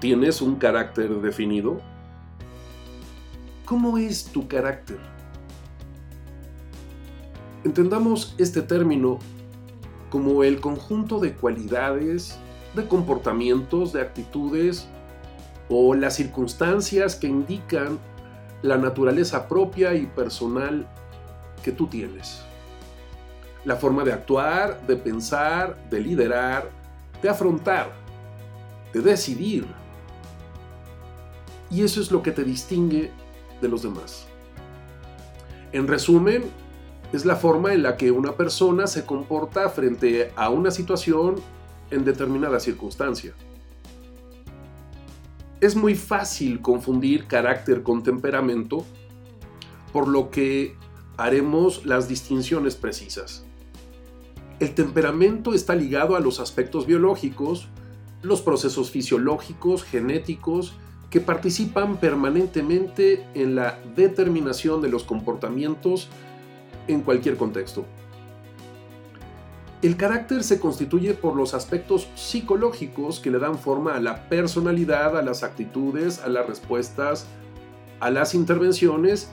¿Tienes un carácter definido? ¿Cómo es tu carácter? Entendamos este término como el conjunto de cualidades, de comportamientos, de actitudes o las circunstancias que indican la naturaleza propia y personal que tú tienes. La forma de actuar, de pensar, de liderar, de afrontar, de decidir. Y eso es lo que te distingue de los demás. En resumen, es la forma en la que una persona se comporta frente a una situación en determinada circunstancia. Es muy fácil confundir carácter con temperamento, por lo que haremos las distinciones precisas. El temperamento está ligado a los aspectos biológicos, los procesos fisiológicos, genéticos, que participan permanentemente en la determinación de los comportamientos en cualquier contexto. El carácter se constituye por los aspectos psicológicos que le dan forma a la personalidad, a las actitudes, a las respuestas, a las intervenciones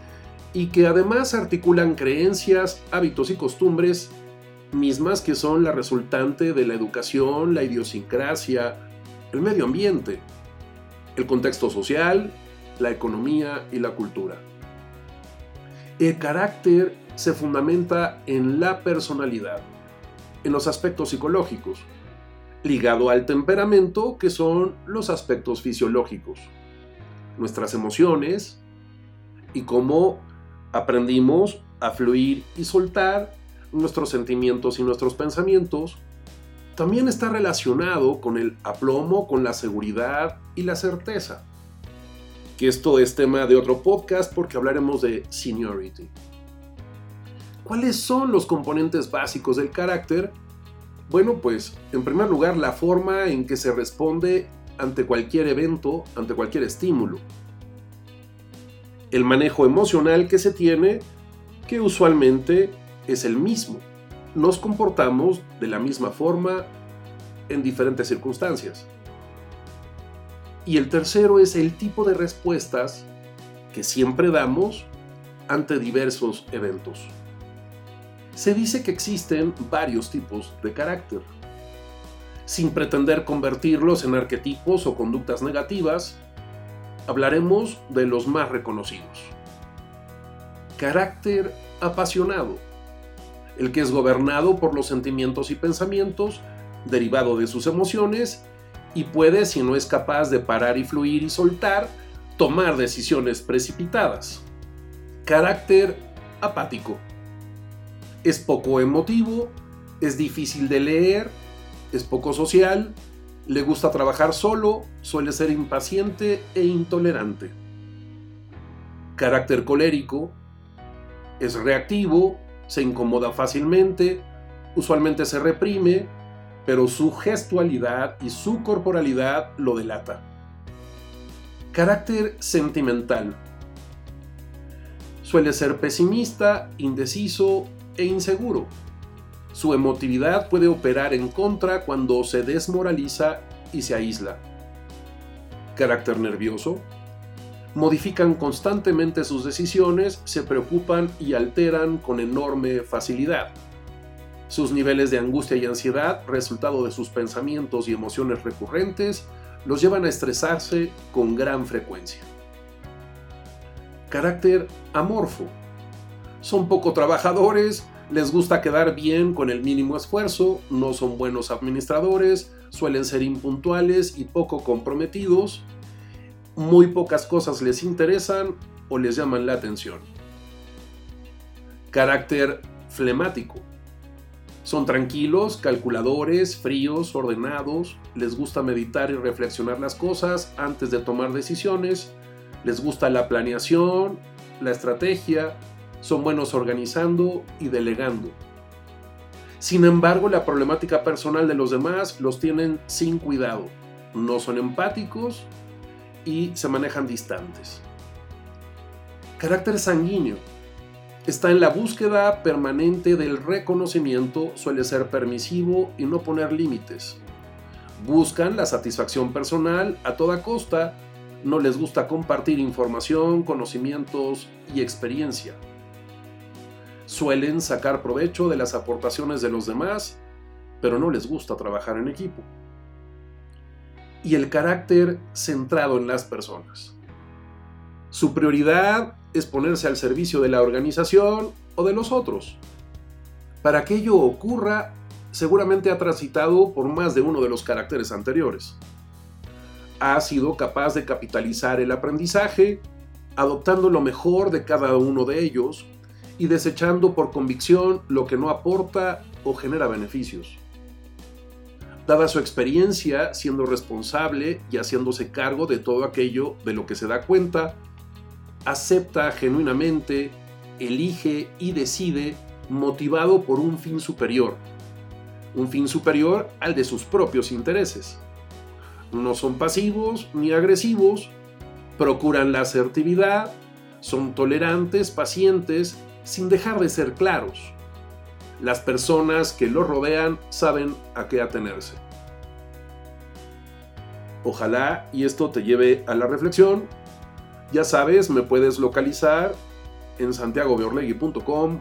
y que además articulan creencias, hábitos y costumbres mismas que son la resultante de la educación, la idiosincrasia, el medio ambiente, el contexto social, la economía y la cultura. El carácter se fundamenta en la personalidad, en los aspectos psicológicos, ligado al temperamento, que son los aspectos fisiológicos, nuestras emociones y cómo aprendimos a fluir y soltar nuestros sentimientos y nuestros pensamientos, también está relacionado con el aplomo, con la seguridad y la certeza. Que esto es tema de otro podcast porque hablaremos de seniority. ¿Cuáles son los componentes básicos del carácter? Bueno, pues en primer lugar la forma en que se responde ante cualquier evento, ante cualquier estímulo. El manejo emocional que se tiene, que usualmente es el mismo. Nos comportamos de la misma forma en diferentes circunstancias. Y el tercero es el tipo de respuestas que siempre damos ante diversos eventos. Se dice que existen varios tipos de carácter. Sin pretender convertirlos en arquetipos o conductas negativas, hablaremos de los más reconocidos. Carácter apasionado el que es gobernado por los sentimientos y pensamientos, derivado de sus emociones, y puede, si no es capaz de parar y fluir y soltar, tomar decisiones precipitadas. Carácter apático. Es poco emotivo, es difícil de leer, es poco social, le gusta trabajar solo, suele ser impaciente e intolerante. Carácter colérico. Es reactivo, se incomoda fácilmente, usualmente se reprime, pero su gestualidad y su corporalidad lo delata. Carácter sentimental. Suele ser pesimista, indeciso e inseguro. Su emotividad puede operar en contra cuando se desmoraliza y se aísla. Carácter nervioso modifican constantemente sus decisiones, se preocupan y alteran con enorme facilidad. Sus niveles de angustia y ansiedad, resultado de sus pensamientos y emociones recurrentes, los llevan a estresarse con gran frecuencia. Carácter amorfo. Son poco trabajadores, les gusta quedar bien con el mínimo esfuerzo, no son buenos administradores, suelen ser impuntuales y poco comprometidos, muy pocas cosas les interesan o les llaman la atención. Carácter flemático. Son tranquilos, calculadores, fríos, ordenados, les gusta meditar y reflexionar las cosas antes de tomar decisiones, les gusta la planeación, la estrategia, son buenos organizando y delegando. Sin embargo, la problemática personal de los demás los tienen sin cuidado. No son empáticos y se manejan distantes. Carácter sanguíneo. Está en la búsqueda permanente del reconocimiento, suele ser permisivo y no poner límites. Buscan la satisfacción personal a toda costa, no les gusta compartir información, conocimientos y experiencia. Suelen sacar provecho de las aportaciones de los demás, pero no les gusta trabajar en equipo. Y el carácter centrado en las personas. Su prioridad es ponerse al servicio de la organización o de los otros. Para que ello ocurra, seguramente ha transitado por más de uno de los caracteres anteriores. Ha sido capaz de capitalizar el aprendizaje, adoptando lo mejor de cada uno de ellos y desechando por convicción lo que no aporta o genera beneficios. Dada su experiencia siendo responsable y haciéndose cargo de todo aquello de lo que se da cuenta, acepta genuinamente, elige y decide motivado por un fin superior, un fin superior al de sus propios intereses. No son pasivos ni agresivos, procuran la asertividad, son tolerantes, pacientes, sin dejar de ser claros. Las personas que los rodean saben a qué atenerse. Ojalá y esto te lleve a la reflexión. Ya sabes, me puedes localizar en santiagobeorlegui.com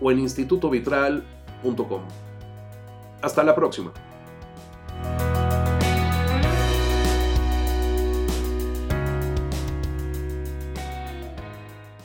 o en institutovitral.com. Hasta la próxima.